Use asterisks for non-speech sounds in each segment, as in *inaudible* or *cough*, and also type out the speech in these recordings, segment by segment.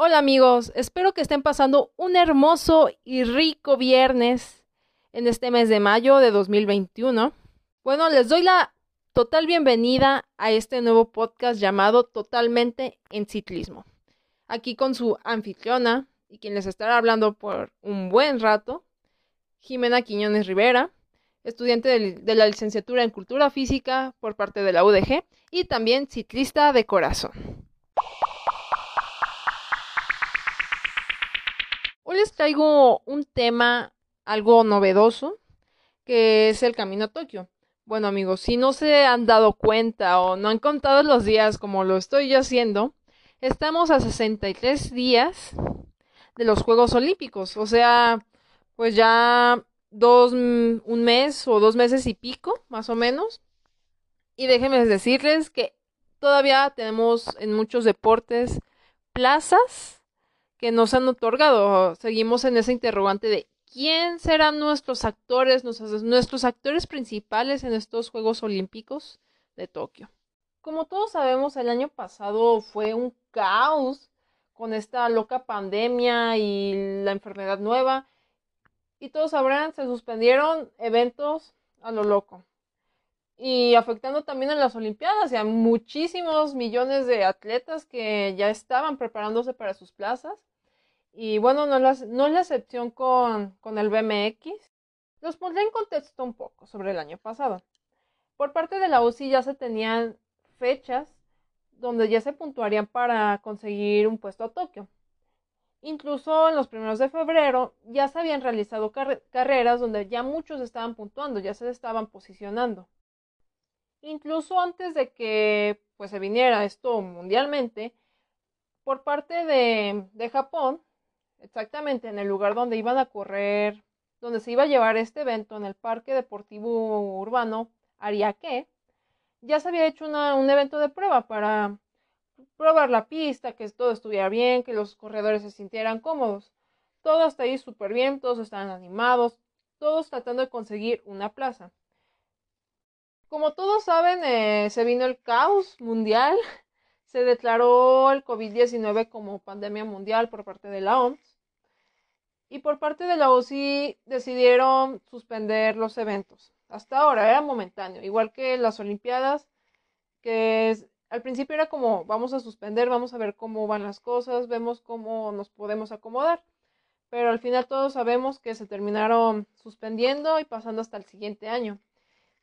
Hola amigos, espero que estén pasando un hermoso y rico viernes en este mes de mayo de 2021. Bueno, les doy la total bienvenida a este nuevo podcast llamado Totalmente en Ciclismo. Aquí con su anfitriona y quien les estará hablando por un buen rato, Jimena Quiñones Rivera, estudiante de, la licenciatura en Cultura Física por parte de la UDG y también ciclista de corazón. Hoy les traigo un tema algo novedoso, que es el camino a Tokio. Bueno amigos, si no se han dado cuenta o no han contado los días como lo estoy yo haciendo, estamos a 63 días de los Juegos Olímpicos. O sea, pues ya dos, un mes o dos meses y pico, más o menos. Y déjenme decirles que todavía tenemos en muchos deportes plazas que nos han otorgado. Seguimos en esa interrogante de quién serán nuestros actores, nuestros, nuestros actores principales en estos Juegos Olímpicos de Tokio. Como todos sabemos, el año pasado fue un caos con esta loca pandemia y la enfermedad nueva. Y todos sabrán, se suspendieron eventos a lo loco. Y afectando también a las Olimpiadas y a muchísimos millones de atletas que ya estaban preparándose para sus plazas. Y bueno, no, las, no es la excepción con, con el BMX. Los pondré en contexto un poco sobre el año pasado. Por parte de la UCI ya se tenían fechas donde ya se puntuarían para conseguir un puesto a Tokio. Incluso en los primeros de febrero ya se habían realizado carreras donde ya muchos estaban puntuando, ya se estaban posicionando. Incluso antes de que pues se viniera esto mundialmente, por parte de, de Japón, exactamente en el lugar donde iban a correr, donde se iba a llevar este evento, en el Parque Deportivo Urbano Ariake, ya se había hecho un evento de prueba para probar la pista, que todo estuviera bien, que los corredores se sintieran cómodos. Todo hasta ahí súper bien, todos estaban animados, todos tratando de conseguir una plaza. Como todos saben, eh, se vino el caos mundial, *laughs* se declaró el COVID-19 como pandemia mundial por parte de la OMS y por parte de la OCI decidieron suspender los eventos. Hasta ahora, era momentáneo, igual que las Olimpiadas, que al principio era como vamos a suspender, vamos a ver cómo van las cosas, vemos cómo nos podemos acomodar, pero al final todos sabemos que se terminaron suspendiendo y pasando hasta el siguiente año.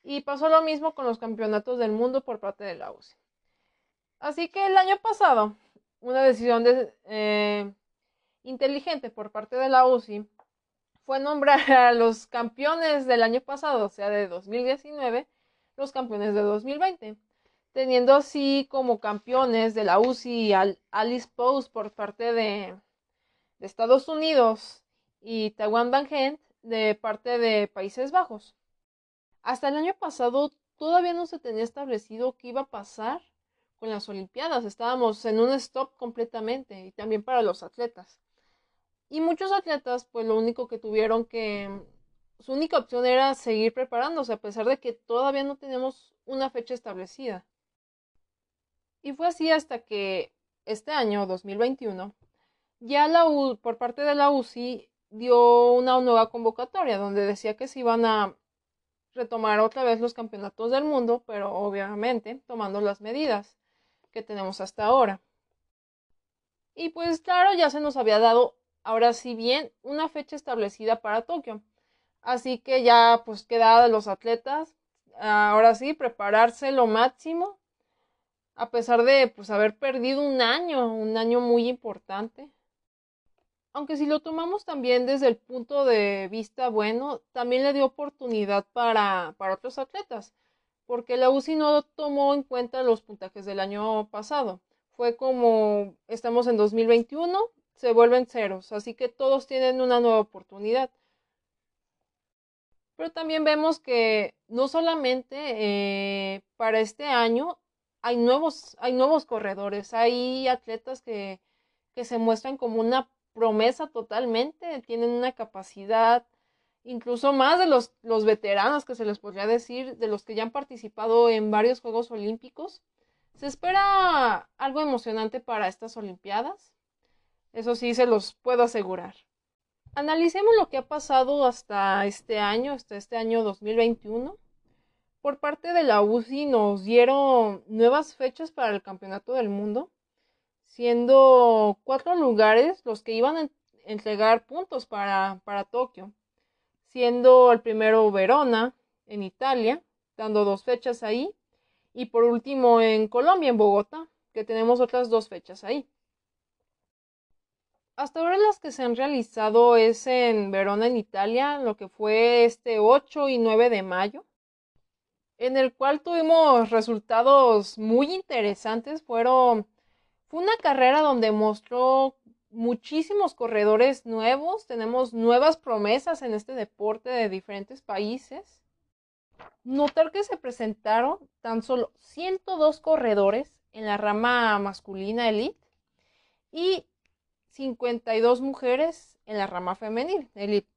Y pasó lo mismo con los campeonatos del mundo por parte de la UCI. Así que el año pasado, una decisión de, eh, inteligente por parte de la UCI fue nombrar *laughs* a los campeones del año pasado, o sea, de 2019, los campeones de 2020, teniendo así como campeones de la UCI al Alice Post por parte de, de Estados Unidos y Taiwan Van Gent de parte de Países Bajos. Hasta el año pasado todavía no se tenía establecido qué iba a pasar con las Olimpiadas. Estábamos en un stop completamente y también para los atletas. Y muchos atletas, pues lo único que tuvieron que, su única opción era seguir preparándose, a pesar de que todavía no tenemos una fecha establecida. Y fue así hasta que este año, 2021, ya la por parte de la UCI dio una nueva convocatoria donde decía que se iban a retomar otra vez los campeonatos del mundo, pero obviamente tomando las medidas que tenemos hasta ahora. Y pues claro, ya se nos había dado ahora sí bien una fecha establecida para Tokio. Así que ya pues queda los atletas, ahora sí, prepararse lo máximo, a pesar de pues haber perdido un año, un año muy importante. Aunque si lo tomamos también desde el punto de vista bueno, también le dio oportunidad para, para otros atletas, porque la UCI no tomó en cuenta los puntajes del año pasado. Fue como estamos en 2021, se vuelven ceros, así que todos tienen una nueva oportunidad. Pero también vemos que no solamente eh, para este año hay nuevos, hay nuevos corredores, hay atletas que, que se muestran como una promesa totalmente, tienen una capacidad incluso más de los, los veteranos que se les podría decir, de los que ya han participado en varios Juegos Olímpicos. Se espera algo emocionante para estas Olimpiadas. Eso sí, se los puedo asegurar. Analicemos lo que ha pasado hasta este año, hasta este año 2021. Por parte de la UCI nos dieron nuevas fechas para el Campeonato del Mundo, siendo cuatro lugares los que iban a entregar puntos para, para Tokio, siendo el primero Verona, en Italia, dando dos fechas ahí, y por último en Colombia, en Bogotá, que tenemos otras dos fechas ahí. Hasta ahora las que se han realizado es en Verona, en Italia, lo que fue este 8 y 9 de mayo, en el cual tuvimos resultados muy interesantes. Fueron, una carrera donde mostró muchísimos corredores nuevos, tenemos nuevas promesas en este deporte de diferentes países. Notar que se presentaron tan solo 102 corredores en la rama masculina elite y 52 mujeres en la rama femenil, elite,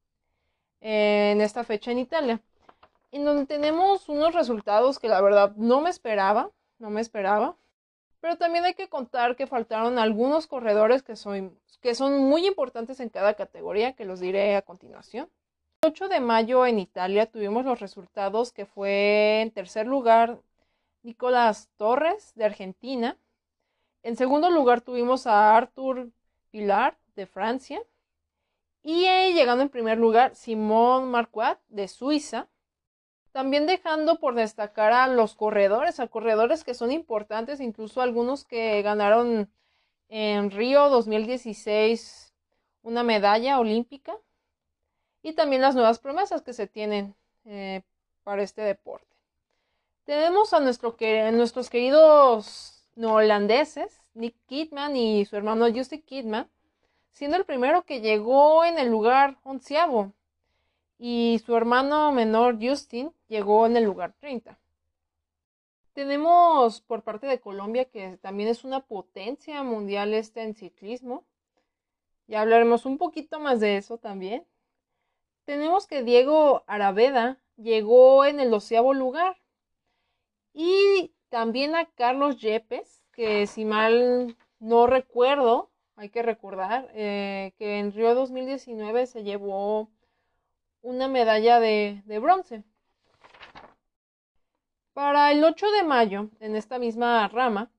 en esta fecha en Italia, en donde tenemos unos resultados que la verdad no me esperaba, no me esperaba, pero también hay que contar que faltaron algunos corredores que son, que son muy importantes en cada categoría, que los diré a continuación. El 8 de mayo en Italia tuvimos los resultados que fue en tercer lugar Nicolás Torres de Argentina. En segundo lugar tuvimos a Arthur Pilar de Francia. Y llegando en primer lugar, Simón Marquardt de Suiza. También dejando por destacar a los corredores, a corredores que son importantes, incluso algunos que ganaron en Río 2016 una medalla olímpica. Y también las nuevas promesas que se tienen eh, para este deporte. Tenemos a nuestro, nuestros queridos holandeses, Nick Kidman y su hermano Justin Kidman, siendo el primero que llegó en el lugar onceavo y su hermano menor Justin llegó en el lugar 30. Tenemos por parte de Colombia que también es una potencia mundial este en ciclismo. Ya hablaremos un poquito más de eso también. Tenemos que Diego Araveda llegó en el doceavo lugar. Y también a Carlos Yepes que si mal no recuerdo, hay que recordar, eh, que en Río 2019 se llevó una medalla de, bronce. Para el 8 de mayo, en esta misma rama,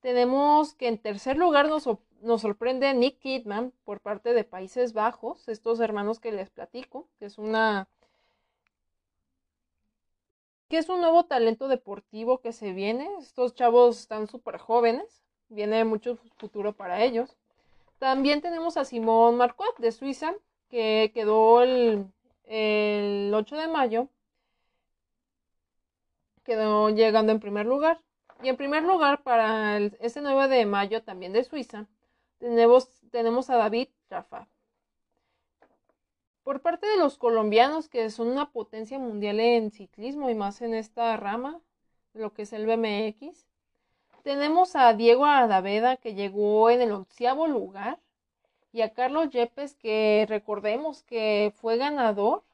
tenemos que en tercer lugar nos, nos, sorprende Nick Kidman por parte de Países Bajos, estos hermanos que les platico, que es una que es un nuevo talento deportivo que se viene. Estos chavos están súper jóvenes, viene mucho futuro para ellos. También tenemos a Simón Marquardt de Suiza, que quedó el, 8 de mayo, quedó llegando en primer lugar. Y en primer lugar, para ese 9 de mayo, también de Suiza, tenemos, tenemos a David Rafa. Por parte de los colombianos, que son una potencia mundial en ciclismo y más en esta rama, lo que es el BMX, tenemos a Diego Adaveda, que llegó en el onceavo lugar, y a Carlos Yepes, que recordemos que fue ganador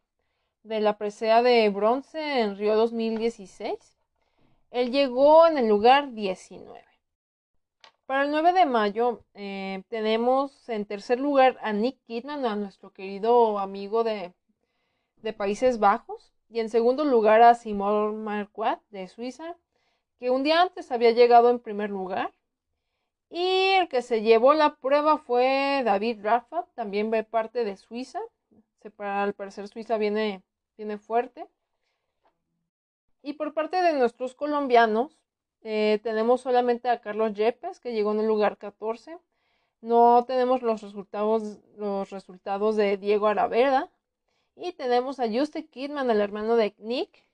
de la presea de bronce en Río 2016. Él llegó en el lugar 19. Para el 9 de mayo eh, tenemos en tercer lugar a Nick Kidman, a nuestro querido amigo de, Países Bajos. Y en segundo lugar a Simon Marquardt de Suiza, que un día antes había llegado en primer lugar. Y el que se llevó la prueba fue David Rafa, también ve parte de Suiza. Al parecer Suiza viene, viene fuerte. Y por parte de nuestros colombianos, eh, tenemos solamente a Carlos Yepes, que llegó en el lugar 14. No tenemos los resultados, los resultados de Diego Araveda. Y tenemos a Justin Kidman, el hermano de Nick,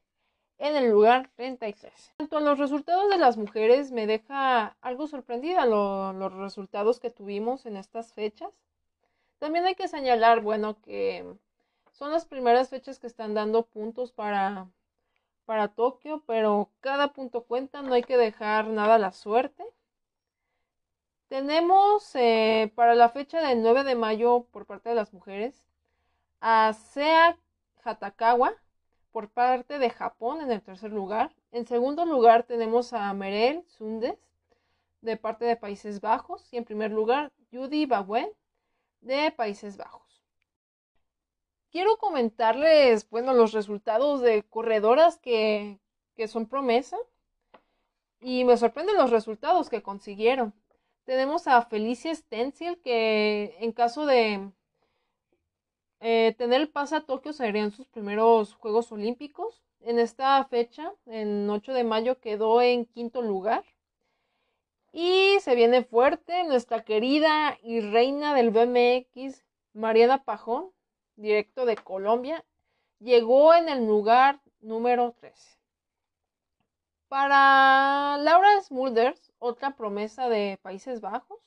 en el lugar 33. En cuanto a los resultados de las mujeres, me deja algo sorprendida los resultados que tuvimos en estas fechas. También hay que señalar, bueno, que son las primeras fechas que están dando puntos para para Tokio, pero cada punto cuenta, no hay que dejar nada a la suerte. Tenemos eh, para la fecha del 9 de mayo por parte de las mujeres a Sea Hatakawa por parte de Japón en el tercer lugar. En segundo lugar tenemos a Merel Sundes de parte de Países Bajos. Y en primer lugar, Judy Baguen de Países Bajos. Quiero comentarles, bueno, los resultados de corredoras que, que son promesa y me sorprenden los resultados que consiguieron. Tenemos a Felicia Stencil que en caso de eh, tener el pase a Tokio serían sus primeros Juegos Olímpicos. En esta fecha, en 8 de mayo, quedó en quinto lugar. Y se viene fuerte nuestra querida y reina del BMX, Mariana Pajón, directo de Colombia, llegó en el lugar número 13. Para Laura Smulders, otra promesa de Países Bajos,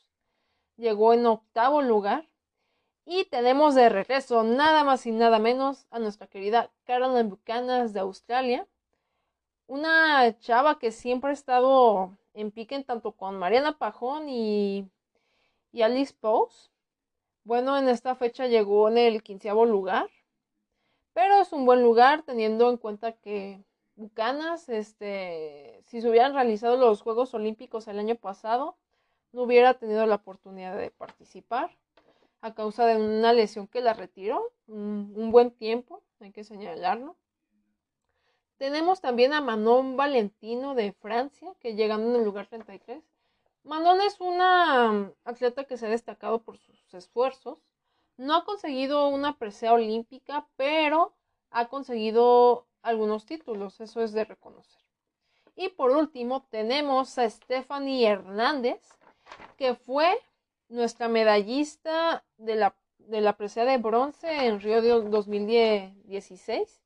llegó en octavo lugar. Y tenemos de regreso nada más y nada menos a nuestra querida Carolyn Buchanan de Australia, una chava que siempre ha estado en pique tanto con Mariana Pajón y, y Alice Pose. Bueno, en esta fecha llegó en el quinceavo lugar, pero es un buen lugar teniendo en cuenta que Bucanas, este, si se hubieran realizado los Juegos Olímpicos el año pasado, no hubiera tenido la oportunidad de participar a causa de una lesión que la retiró un, buen tiempo, hay que señalarlo. Tenemos también a Manon Valentino de Francia, que llegando en el lugar 33. Manon es una atleta que se ha destacado por sus esfuerzos. No ha conseguido una presea olímpica, pero ha conseguido algunos títulos, eso es de reconocer. Y por último tenemos a Stephanie Hernández, que fue nuestra medallista de la, de la presea de bronce en Río de 2016,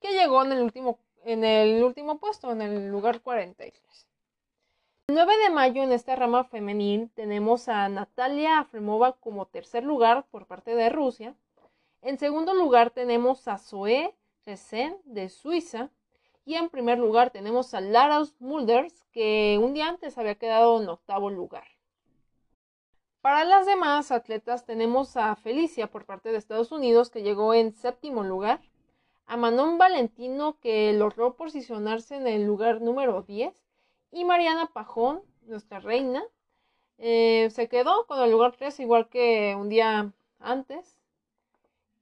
que llegó en el último, en el último puesto, en el lugar 43. El 9 de mayo en esta rama femenil tenemos a Natalia Afremova como tercer lugar por parte de Rusia. En segundo lugar tenemos a Zoe Resen de Suiza. Y en primer lugar tenemos a Lara Mulders, que un día antes había quedado en octavo lugar. Para las demás atletas tenemos a Felicia por parte de Estados Unidos que llegó en séptimo lugar, a Manon Valentino que logró posicionarse en el lugar número 10 y Mariana Pajón, nuestra reina, eh, se quedó con el lugar 3 igual que un día antes.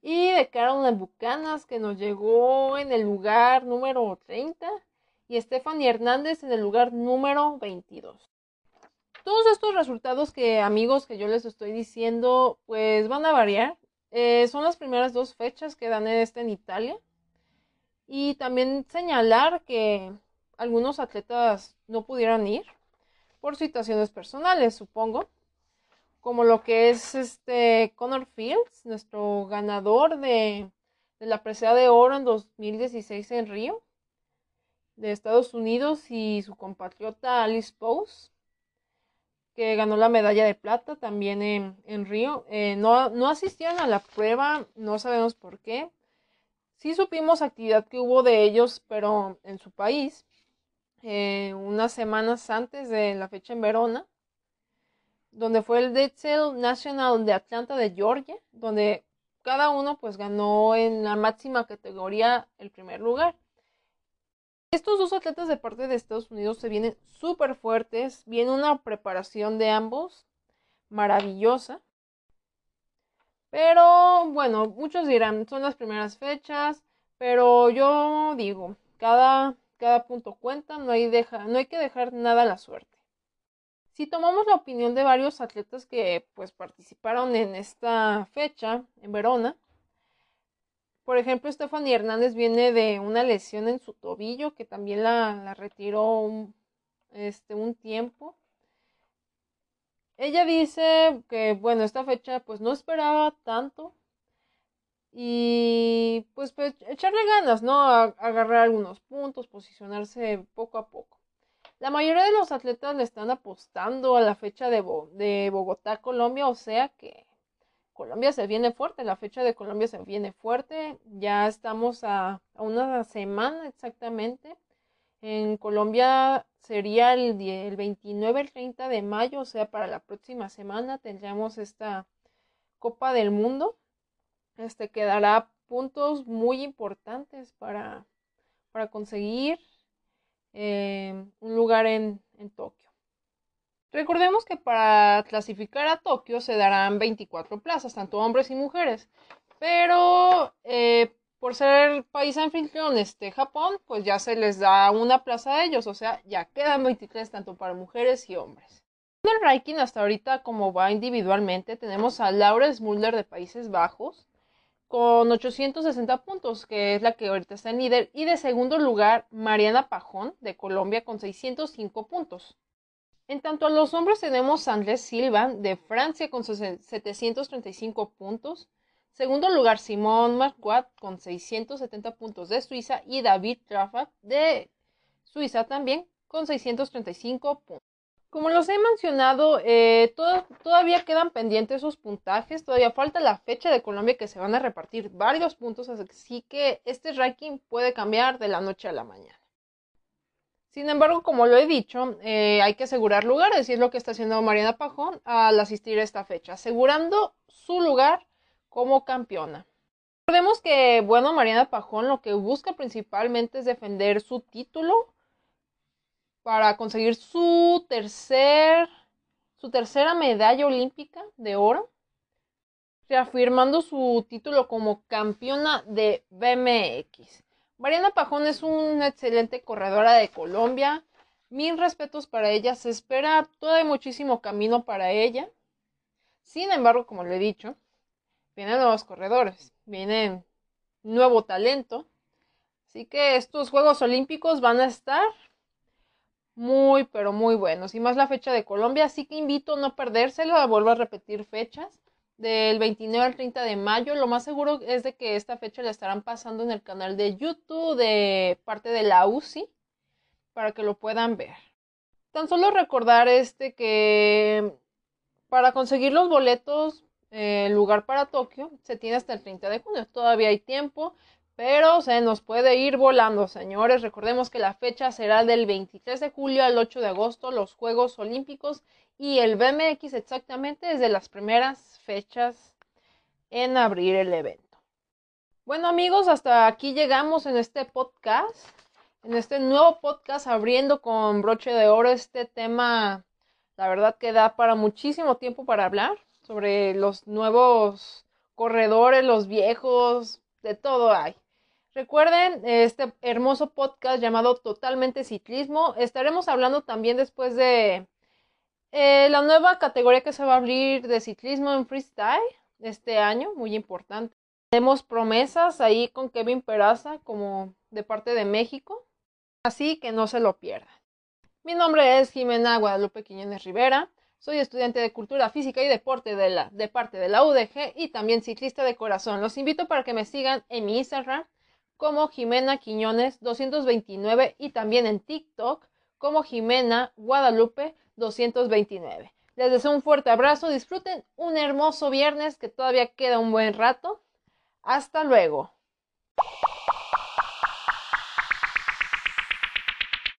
Y de Carolina Bucanas que nos llegó en el lugar número 30 y Stephanie Hernández en el lugar número 22. Todos estos resultados que amigos que yo les estoy diciendo, pues van a variar. Eh, son las primeras dos fechas que dan este en Italia. Y también señalar que algunos atletas no pudieron ir por situaciones personales, supongo. Como lo que es este Connor Fields, nuestro ganador de, la presea de oro en 2016 en Río, de Estados Unidos, y su compatriota Alice Pose que ganó la medalla de plata también en, Río. Eh, no, no, asistieron a la prueba, no sabemos por qué. Sí supimos actividad que hubo de ellos, pero en su país, eh, unas semanas antes de la fecha en Verona, donde fue el Detzel National de Atlanta de Georgia, donde cada uno pues ganó en la máxima categoría el primer lugar. Estos dos atletas de parte de Estados Unidos se vienen súper fuertes, viene una preparación de ambos maravillosa. Pero bueno, muchos dirán, son las primeras fechas, pero yo digo, cada, cada punto cuenta, no hay, deja, no hay que dejar nada a la suerte. Si tomamos la opinión de varios atletas que pues participaron en esta fecha en Verona, por ejemplo, Stephanie Hernández viene de una lesión en su tobillo que también la, retiró un, este, un tiempo. Ella dice que, bueno, esta fecha pues no esperaba tanto y pues, pues echarle ganas, ¿no? Agarrar algunos puntos, posicionarse poco a poco. La mayoría de los atletas le están apostando a la fecha de, de Bogotá, Colombia, o sea que Colombia se viene fuerte, la fecha de Colombia se viene fuerte, ya estamos a, una semana exactamente. En Colombia sería el, el 29, el 30 de mayo, o sea, para la próxima semana tendríamos esta Copa del Mundo. Este quedará puntos muy importantes para, para conseguir eh, un lugar en, en Tokio. Recordemos que para clasificar a Tokio se darán 24 plazas, tanto hombres y mujeres, pero eh, por ser país anfitrión este Japón, pues ya se les da una plaza a ellos, o sea, ya quedan 23 tanto para mujeres y hombres. En el ranking hasta ahorita, como va individualmente, tenemos a Laura Smulder de Países Bajos con 860 puntos, que es la que ahorita está en líder, y de segundo lugar Mariana Pajón de Colombia con 605 puntos. En tanto a los hombres tenemos a Andrés Silva de Francia con 735 puntos. Segundo lugar, Simón Marquardt con 670 puntos de Suiza y David Trafat de Suiza también con 635 puntos. Como los he mencionado, eh, todavía quedan pendientes esos puntajes, todavía falta la fecha de Colombia que se van a repartir varios puntos, así que este ranking puede cambiar de la noche a la mañana. Sin embargo, como lo he dicho, eh, hay que asegurar lugares y es lo que está haciendo Mariana Pajón al asistir a esta fecha, asegurando su lugar como campeona. Recordemos que, bueno, Mariana Pajón lo que busca principalmente es defender su título para conseguir su tercer su tercera medalla olímpica de oro, reafirmando su título como campeona de BMX. Mariana Pajón es una excelente corredora de Colombia. Mil respetos para ella. Se espera todavía muchísimo camino para ella. Sin embargo, como le he dicho, vienen nuevos corredores, vienen nuevo talento. Así que estos Juegos Olímpicos van a estar muy, pero muy buenos. Y más la fecha de Colombia. Así que invito a no perdérselo, volver a repetir fechas del 29 al 30 de mayo. Lo más seguro es de que esta fecha la estarán pasando en el canal de YouTube de parte de la UCI para que lo puedan ver. Tan solo recordar este que para conseguir los boletos, el lugar para Tokio se tiene hasta el 30 de junio. Todavía hay tiempo, pero se nos puede ir volando, señores. Recordemos que la fecha será del 23 de julio al 8 de agosto, los Juegos Olímpicos y el BMX exactamente desde las primeras fechas en abrir el evento. Bueno amigos, hasta aquí llegamos en este podcast, en este nuevo podcast abriendo con broche de oro este tema, la verdad que da para muchísimo tiempo para hablar sobre los nuevos corredores, los viejos, de todo hay. Recuerden este hermoso podcast llamado Totalmente Ciclismo. Estaremos hablando también después de eh, la nueva categoría que se va a abrir de ciclismo en freestyle este año, muy importante. Tenemos promesas ahí con Kevin Peraza como de parte de México, así que no se lo pierdan. Mi nombre es Jimena Guadalupe Quiñones Rivera. Soy estudiante de Cultura Física y Deporte de, la, de parte de la UDG y también ciclista de corazón. Los invito para que me sigan en mi Instagram como Jimena Quiñones 229 y también en TikTok como Jimena Guadalupe 229. Les deseo un fuerte abrazo, disfruten un hermoso viernes que todavía queda un buen rato. Hasta luego.